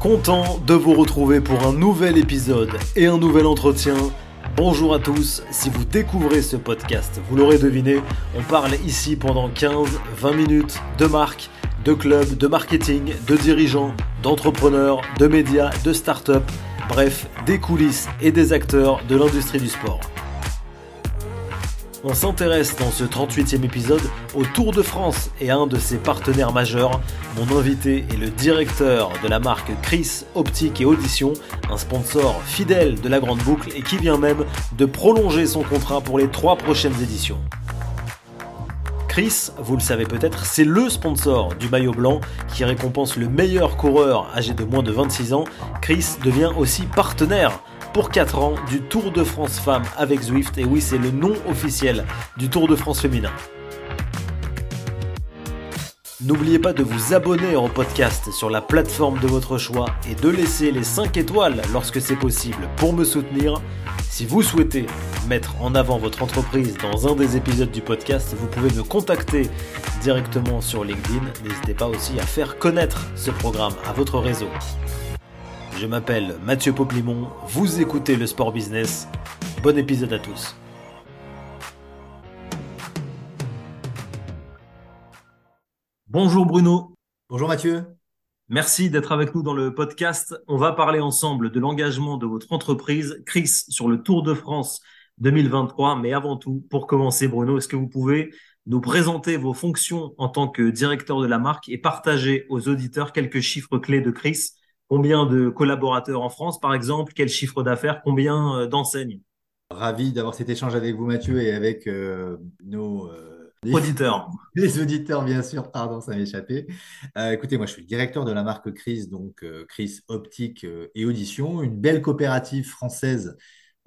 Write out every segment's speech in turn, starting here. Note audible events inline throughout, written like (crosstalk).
Content de vous retrouver pour un nouvel épisode et un nouvel entretien. Bonjour à tous, si vous découvrez ce podcast, vous l'aurez deviné, on parle ici pendant 15-20 minutes de marques, de clubs, de marketing, de dirigeants, d'entrepreneurs, de médias, de start-up, bref, des coulisses et des acteurs de l'industrie du sport. On s'intéresse dans ce 38e épisode au Tour de France et un de ses partenaires majeurs. Mon invité est le directeur de la marque Chris Optique et Audition, un sponsor fidèle de la Grande Boucle et qui vient même de prolonger son contrat pour les trois prochaines éditions. Chris, vous le savez peut-être, c'est le sponsor du maillot blanc qui récompense le meilleur coureur âgé de moins de 26 ans. Chris devient aussi partenaire pour 4 ans du Tour de France Femmes avec Zwift. Et oui, c'est le nom officiel du Tour de France féminin. N'oubliez pas de vous abonner au podcast sur la plateforme de votre choix et de laisser les 5 étoiles lorsque c'est possible pour me soutenir. Si vous souhaitez mettre en avant votre entreprise dans un des épisodes du podcast, vous pouvez me contacter directement sur LinkedIn. N'hésitez pas aussi à faire connaître ce programme à votre réseau. Je m'appelle Mathieu Poplimon, vous écoutez le Sport Business. Bon épisode à tous. Bonjour Bruno. Bonjour Mathieu. Merci d'être avec nous dans le podcast. On va parler ensemble de l'engagement de votre entreprise, Chris, sur le Tour de France 2023. Mais avant tout, pour commencer, Bruno, est-ce que vous pouvez nous présenter vos fonctions en tant que directeur de la marque et partager aux auditeurs quelques chiffres clés de Chris? Combien de collaborateurs en France, par exemple? Quel chiffre d'affaires? Combien euh, d'enseignes? Ravi d'avoir cet échange avec vous, Mathieu, et avec euh, nos euh, auditeurs. (laughs) Les auditeurs, bien sûr. Pardon, ça m'échappait. écoutez, moi, je suis le directeur de la marque Chris, donc Chris Optique et Audition, une belle coopérative française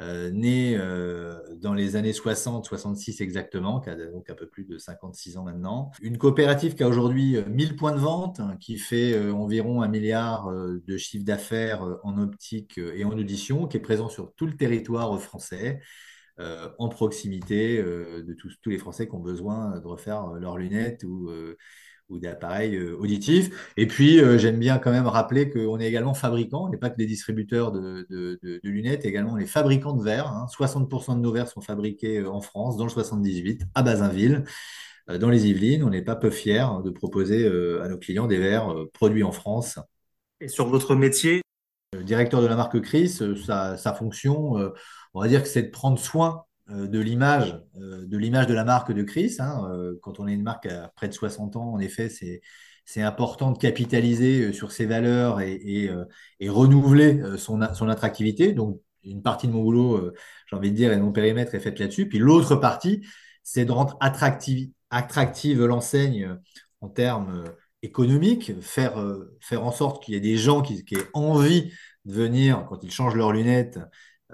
euh, né euh, dans les années 60, 66 exactement, qui a donc un peu plus de 56 ans maintenant. Une coopérative qui a aujourd'hui 1000 euh, points de vente, hein, qui fait environ un milliard de chiffre d'affaires en optique et en audition, qui est présent sur tout le territoire français. En proximité de tous, tous, les Français qui ont besoin de refaire leurs lunettes ou ou d'appareils euh, auditifs. Et puis, euh, j'aime bien quand même rappeler qu'on est également fabricant, on n'est pas que des distributeurs de, lunettes, également les fabricants de verres. 60% hein. de nos verres sont fabriqués euh, en France, dans le 78, à Bazinville, dans les Yvelines. On n'est pas peu fiers hein, de proposer à nos clients des verres produits en France. Et sur votre métier? Directeur de la marque Chris, sa, sa fonction, on va dire que c'est de prendre soin euh, de l'image euh, de l'image de la marque de Chris. Hein, euh, quand on est une marque à près de 60 ans, en effet, c'est important de capitaliser sur ses valeurs et, renouveler son, attractivité. Donc, une partie de mon boulot, j'ai envie de dire, et de mon périmètre est faite là-dessus. Puis l'autre partie, c'est de rendre attractive, l'enseigne en termes économiques, faire, en sorte qu'il y ait des gens qui aient envie de venir, quand ils changent leurs lunettes,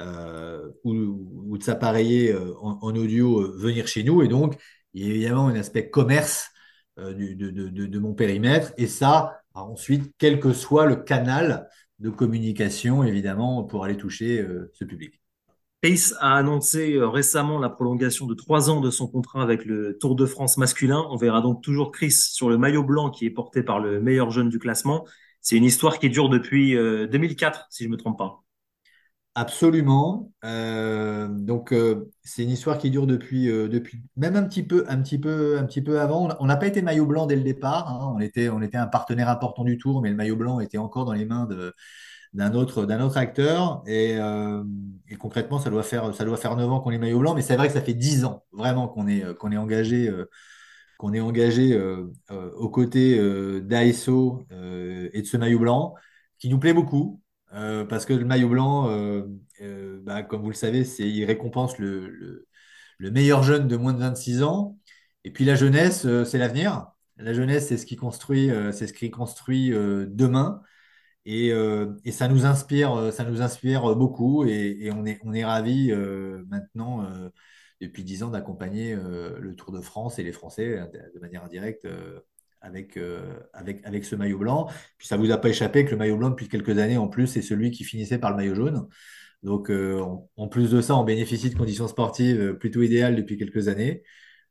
euh, ou, de s'appareiller euh, en, audio euh, venir chez nous. Et donc, il y a évidemment un aspect commerce de, mon périmètre. Et ça, ensuite, quel que soit le canal de communication, évidemment, pour aller toucher ce public. Chris a annoncé récemment la prolongation de trois ans de son contrat avec le Tour de France masculin. On verra donc toujours Chris sur le maillot blanc qui est porté par le meilleur jeune du classement. C'est une histoire qui dure depuis 2004, si je ne me trompe pas. Absolument. Euh, donc euh, c'est une histoire qui dure depuis, euh, depuis même un petit peu, un petit peu, un petit peu avant. On n'a pas été maillot blanc dès le départ. Hein. On était, on était un partenaire important du Tour, mais le maillot blanc était encore dans les mains d'un autre, autre acteur. Et, concrètement, ça doit faire, ça doit faire 9 ans qu'on est maillot blanc, mais c'est vrai que ça fait 10 ans vraiment qu'on est, qu'on est engagé, qu'on est engagé aux côtés d'ASO et de ce maillot blanc, qui nous plaît beaucoup. Euh, parce que le maillot blanc, euh, euh, bah, comme vous le savez, c'est, il récompense le, meilleur jeune de moins de 26 ans. Et puis la jeunesse, c'est l'avenir. La jeunesse, c'est ce qui construit, c'est ce qui construit demain. Et, ça nous inspire, ça nous inspire beaucoup. Et, on est, on est ravis maintenant, depuis 10 ans, d'accompagner le Tour de France et les Français de manière indirecte avec, euh, avec, avec ce maillot blanc. Puis ça ne vous a pas échappé que le maillot blanc, depuis quelques années en plus, c'est celui qui finissait par le maillot jaune. Donc, euh, en, plus de ça, on bénéficie de conditions sportives euh, plutôt idéales depuis quelques années.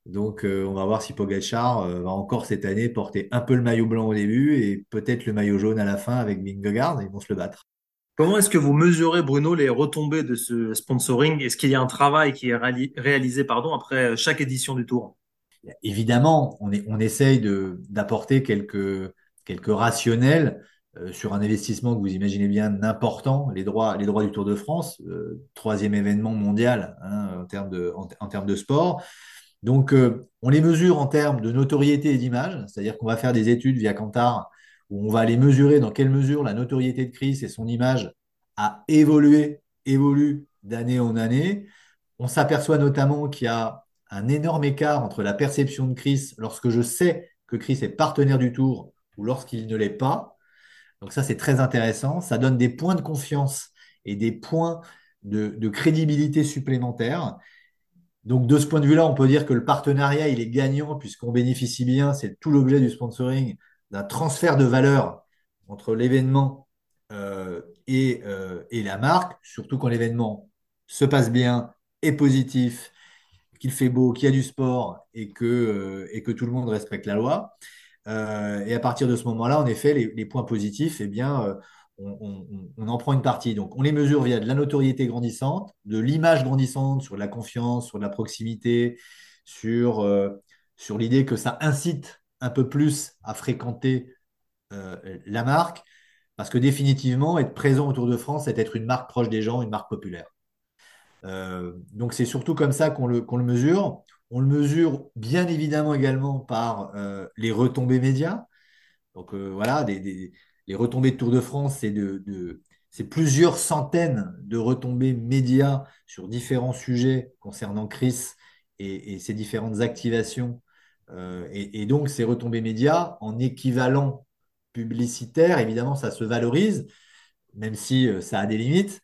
Donc, on va voir si Pogacar euh, va encore cette année porter un peu le maillot blanc au début et peut-être le maillot jaune à la fin avec Vingegaard. Ils vont se le battre. Comment est-ce que vous mesurez, Bruno, les retombées de ce sponsoring? Est-ce qu'il y a un travail qui est réali- réalisé, pardon, après chaque édition du Tour? Évidemment, on, essaye d'apporter quelques, rationnels euh, sur un investissement que vous imaginez bien important, les droits, du Tour de France, euh, troisième événement mondial hein, en termes de, en, en termes de sport. Donc, euh, on les mesure en termes de notoriété et d'image, c'est-à-dire qu'on va faire des études via Kantar où on va aller mesurer dans quelle mesure la notoriété de Chris et son image a évolué, évolue d'année en année. On s'aperçoit notamment qu'il y a un énorme écart entre la perception de Chris lorsque je sais que Chris est partenaire du Tour ou lorsqu'il ne l'est pas. Donc ça, c'est très intéressant. Ça donne des points de confiance et des points de, crédibilité supplémentaires. Donc, de ce point de vue-là, on peut dire que le partenariat, il est gagnant puisqu'on bénéficie bien, c'est tout l'objet du sponsoring, d'un transfert de valeur entre l'événement euh, et, euh, et la marque, surtout quand l'événement se passe bien, est positif, qu'il fait beau, qu'il y a du sport et que, euh, tout le monde respecte la loi. Euh, et à partir de ce moment-là, en effet, les, points positifs, eh bien, euh, on, en prend une partie. Donc, on les mesure via de la notoriété grandissante, de l'image grandissante, sur la confiance, sur la proximité, sur, sur l'idée que ça incite un peu plus à fréquenter la marque, parce que définitivement, être présent autour de France, c'est être une marque proche des gens, une marque populaire. Euh, donc, c'est surtout comme ça qu'on le, mesure. On le mesure bien évidemment également par euh, les retombées médias. Donc euh, voilà, les retombées de Tour de France, c'est plusieurs centaines de retombées médias sur différents sujets concernant Chris et, ses différentes activations. Et, donc ces retombées médias, en équivalent publicitaire, évidemment, ça se valorise, même si ça a des limites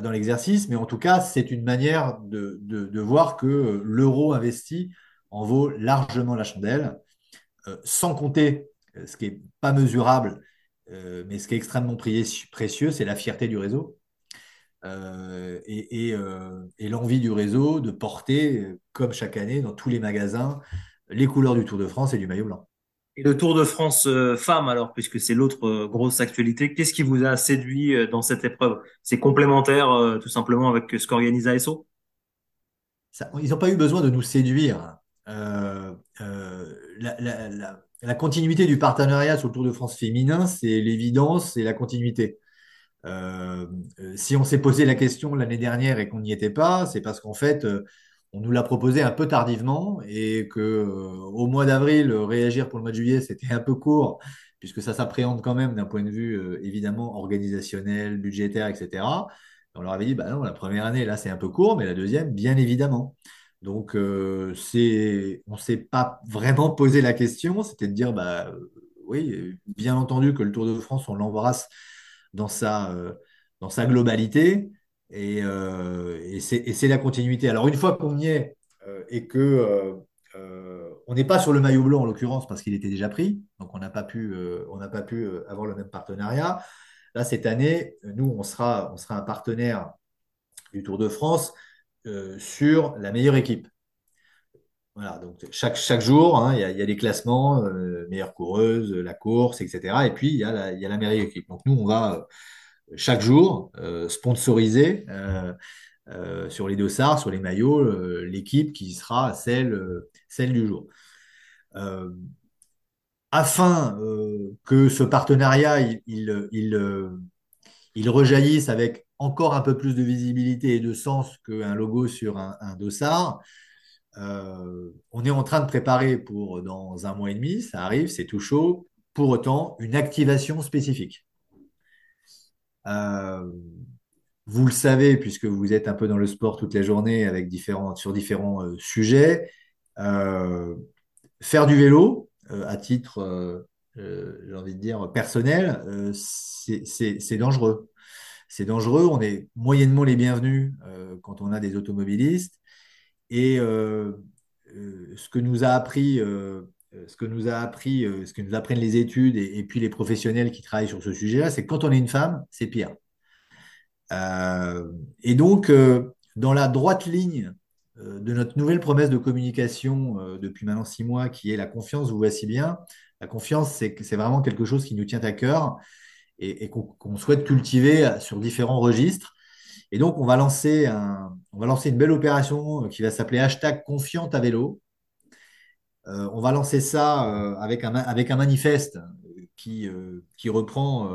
dans l'exercice, mais en tout cas, c'est une manière de, voir que euh, l'euro investi en vaut largement la chandelle euh, sans compter euh, ce qui n'est pas mesurable, euh, mais ce qui est extrêmement précieux, c'est la fierté du réseau euh, et, euh, l'envie du réseau de porter, euh, comme chaque année, dans tous les magasins, les couleurs du Tour de France et du maillot blanc. Et le Tour de France euh, femmes, alors, puisque c'est l'autre euh, grosse actualité, qu'est-ce qui vous a séduit euh, dans cette épreuve? C'est complémentaire, tout simplement, avec ce qu'organise ASO? Ils n'ont pas eu besoin de nous séduire. Euh, la, la- continuité du partenariat sur le Tour de France féminin, c'est l'évidence et la continuité. Si on s'est posé la question l'année dernière et qu'on n'y était pas, c'est parce qu'en fait, on nous l'a proposé un peu tardivement et que euh, au mois d'avril, euh, réagir pour le mois de juillet, c'était un peu court, puisque ça s'appréhende quand même d'un point de vue euh, évidemment organisationnel, budgétaire, etc. On leur avait dit, bah non, la première année, là, c'est un peu court, mais la deuxième, bien évidemment. Donc, c'est, on ne s'est pas vraiment posé la question, c'était de dire, bah oui, bien entendu que le Tour de France, on l'embrasse dans sa, dans sa globalité. Et, euh, et c'est la continuité. Alors, une fois qu'on y est euh, et que euh, on n'est pas sur le maillot blanc en l'occurrence parce qu'il était déjà pris, donc on n'a pas pu, avoir le même partenariat. Là, cette année, nous, on sera, un partenaire du Tour de France sur la meilleure équipe. Voilà, donc chaque, jour, hein, il y a, y a des classements, meilleure coureuse, la course, etc. Et puis, il y a la, meilleure équipe. Donc, nous, on va chaque jour euh, sponsoriser euh, euh, sur les dossards, sur les maillots, l'équipe qui sera celle, celle du jour. Afin que ce partenariat, il, il, il, il rejaillisse avec encore un peu plus de visibilité et de sens qu'un logo sur un, dossard, on est en train de préparer pour dans un mois et demi, ça arrive, c'est tout chaud, pour autant une activation spécifique. Euh, vous le savez, puisque vous êtes un peu dans le sport toute la journée avec différents, sur différents euh, sujets, euh, faire du vélo à titre, j'ai envie de dire, personnel, c'est dangereux. C'est dangereux, on est moyennement les bienvenus quand on a des automobilistes. Et ce que nous a appris, ce que nous a appris, euh, ce que nous apprennent les études et, puis les professionnels qui travaillent sur ce sujet-là, c'est que quand on est une femme, c'est pire. Euh, et donc, euh, dans la droite ligne euh, de notre nouvelle promesse de communication euh, depuis maintenant six mois, qui est la confiance, vous voici bien. La confiance, c'est vraiment quelque chose qui nous tient à cœur et, et qu'on souhaite cultiver sur différents registres. Et donc, on va lancer, un, on va lancer une belle opération qui va s'appeler hashtag confiante à vélo. Euh, on va lancer ça euh, avec, un, manifeste qui, euh, reprend,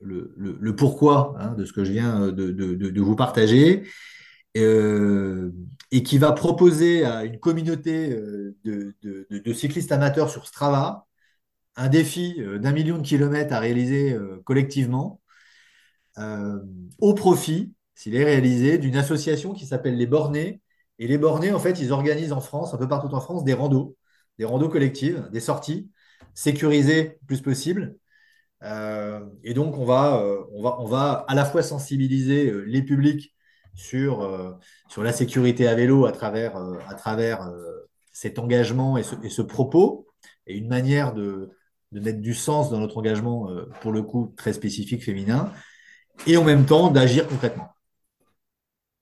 le, pourquoi hein, de ce que je viens de vous partager et qui va proposer à une communauté de, cyclistes amateurs sur Strava un défi d'un million de kilomètres à réaliser collectivement au profit, s'il est réalisé, d'une association qui s'appelle les Bornés et les bornés, en fait, ils organisent en France, un peu partout en France, des randos, des randos collectives, des sorties sécurisées le plus possible. Euh, et donc, on va, euh, on, va, à la fois sensibiliser euh, les publics sur, la sécurité à vélo à travers, cet engagement et ce, et ce, propos, et une manière de, de, mettre du sens dans notre engagement, pour le coup, très spécifique féminin, et en même temps d'agir concrètement.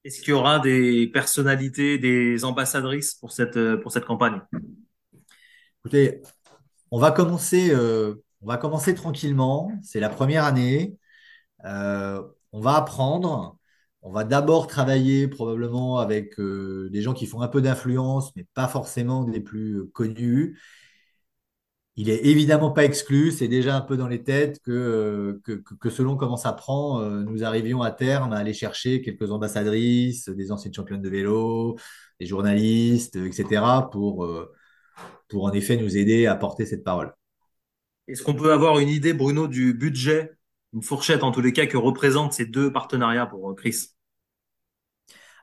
Est-ce qu'il y aura des personnalités, des ambassadrices pour cette, euh, campagne? Écoutez, on va commencer, euh, on va commencer tranquillement. C'est la première année. Euh, on va apprendre. On va d'abord travailler probablement avec des gens qui font un peu d'influence, mais pas forcément des plus connus. Il est évidemment pas exclu, c'est déjà un peu dans les têtes que, que, selon comment ça prend, euh, nous arrivions à terme à aller chercher quelques ambassadrices, des anciennes championnes de vélo, des journalistes, etc., pour, euh, pour en effet nous aider à porter cette parole. Est-ce qu'on peut avoir une idée, Bruno, du budget, une fourchette en tous les cas, que représentent ces deux partenariats pour euh, Chris?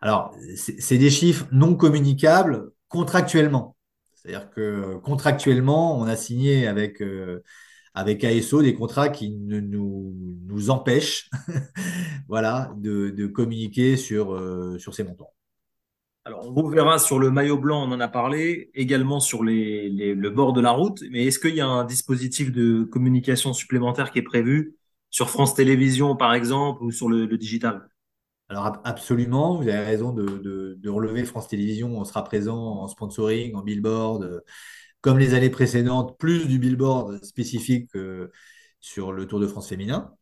Alors, c'est des chiffres non communicables contractuellement. C'est-à-dire que contractuellement, on a signé avec, euh, avec ASO des contrats qui ne nous, nous empêchent (laughs) voilà, de, de, communiquer sur, euh, sur ces montants. Alors, on vous verra sur le maillot blanc, on en a parlé, également sur les, les, le bord de la route. Mais est-ce qu'il y a un dispositif de communication supplémentaire qui est prévu sur France Télévisions, par exemple, ou sur le digital? Alors absolument, vous avez raison de, relever France Télévisions. On sera présent en sponsoring, en billboard, euh, comme les années précédentes, plus du billboard spécifique euh, sur le Tour de France féminin.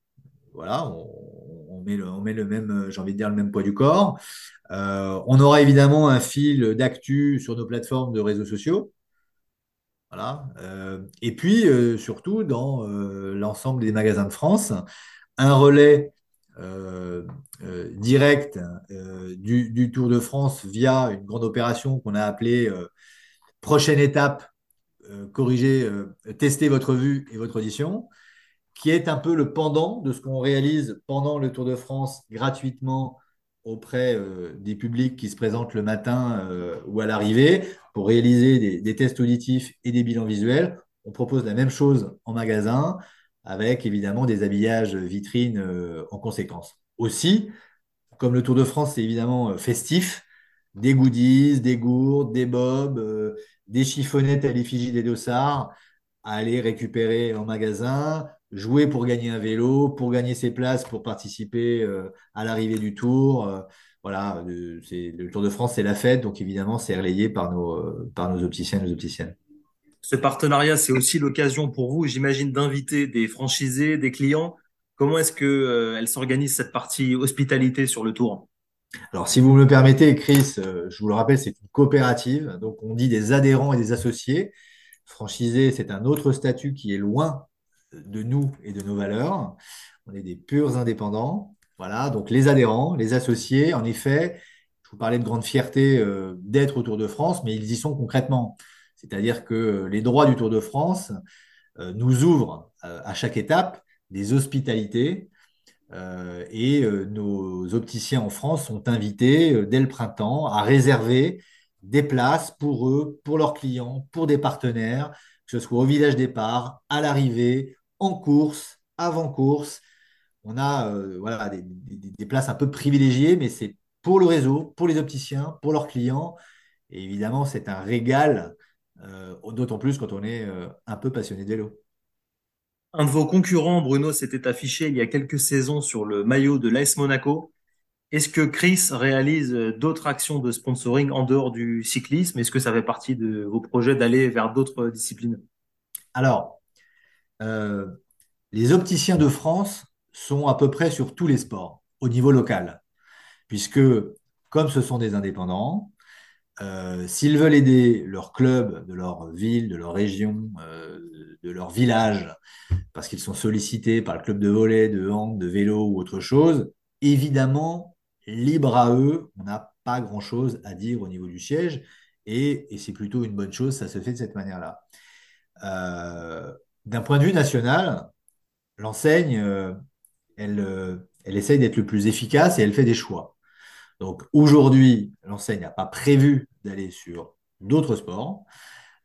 Voilà, on, met, le, même, euh, j'ai envie de dire, le même poids du corps. on aura évidemment un fil d'actu sur nos plateformes de réseaux sociaux. Voilà. et puis, surtout, dans l'ensemble des magasins de France, un relais euh, euh, direct euh, du, Tour de France via une grande opération qu'on a appelée prochaine étape, corriger, tester votre vue et votre audition, qui est un peu le pendant de ce qu'on réalise pendant le Tour de France gratuitement auprès des publics qui se présentent le matin ou à l'arrivée pour réaliser des, tests auditifs et des bilans visuels. On propose la même chose en magasin avec évidemment des habillages vitrines euh, en conséquence. Aussi, comme le Tour de France, c'est évidemment euh, festif, des goodies, des gourdes, des bobs, euh, des chiffonnettes à l'effigie des dossards à aller récupérer en magasin, jouer pour gagner un vélo, pour gagner ses places, pour participer à l'arrivée du Tour. voilà, le Tour de France, c'est la fête, donc évidemment, c'est relayé par nos, par nos opticiens et nos opticiennes. Ce partenariat, c'est aussi l'occasion pour vous, j'imagine, d'inviter des franchisés, des clients. Comment est-ce que euh, elle s'organise cette partie hospitalité sur le tour? Alors, si vous me le permettez, Chris, euh, je vous le rappelle, c'est une coopérative. Donc, on dit des adhérents et des associés. Franchisé, c'est un autre statut qui est loin de nous et de nos valeurs. On est des purs indépendants. Voilà, donc les adhérents, les associés, en effet, je vous parlais de grande fierté euh, d'être autour de France, mais ils y sont concrètement. C'est-à-dire que les droits du Tour de France euh, nous ouvrent euh, à chaque étape des hospitalités euh, et nos opticiens en France sont invités dès le printemps à réserver des places pour eux, pour leurs clients, pour des partenaires, que ce soit au village départ, à l'arrivée, en course, avant course. On a voilà, des, places un peu privilégiées, mais c'est pour le réseau, pour les opticiens, pour leurs clients. Et évidemment, c'est un régal euh, d'autant plus quand on est euh, un peu passionné de vélo. Un de vos concurrents, Bruno, s'était affiché il y a quelques saisons sur le maillot de l'AS Monaco. Est-ce que Chris réalise d'autres actions de sponsoring en dehors du cyclisme? Est-ce que ça fait partie de vos projets d'aller vers d'autres disciplines? Alors, euh, les opticiens de France sont à peu près sur tous les sports au niveau local, puisque comme ce sont des indépendants, euh, s'ils veulent aider leur club de leur ville, de leur région, euh, de leur village, parce qu'ils sont sollicités par le club de volley, de hand, de vélo ou autre chose, évidemment, libre à eux, on n'a pas grand-chose à dire au niveau du siège, et, c'est plutôt une bonne chose, ça se fait de cette manière-là. Euh, d'un point de vue national, l'enseigne, elle, elle essaye d'être le plus efficace et elle fait des choix. Donc aujourd'hui, l'enseigne n'a pas prévu d'aller sur d'autres sports.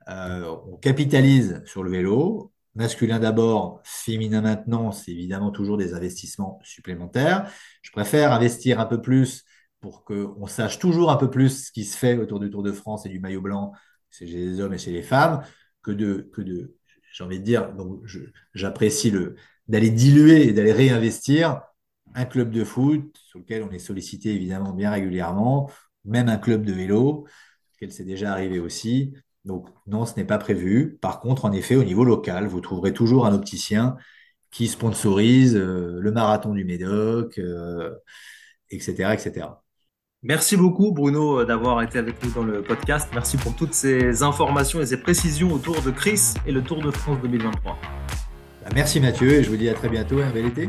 Euh, on capitalise sur le vélo, masculin d'abord, féminin maintenant, c'est évidemment toujours des investissements supplémentaires. Je préfère investir un peu plus pour qu'on sache toujours un peu plus ce qui se fait autour du Tour de France et du maillot blanc, chez les hommes et chez les femmes, que de, que de j'ai envie de dire, j'apprécie le d'aller diluer et d'aller réinvestir un club de foot sur lequel on est sollicité évidemment bien régulièrement, même un club de vélo, lequel c'est déjà arrivé aussi. Donc non, ce n'est pas prévu. Par contre, en effet, au niveau local, vous trouverez toujours un opticien qui sponsorise euh, le marathon du Médoc, etc., euh, etc. Merci beaucoup Bruno d'avoir été avec nous dans le podcast. Merci pour toutes ces informations et ces précisions autour de Chris et le Tour de France 2023. Bah, merci Mathieu et je vous dis à très bientôt. Un bel été.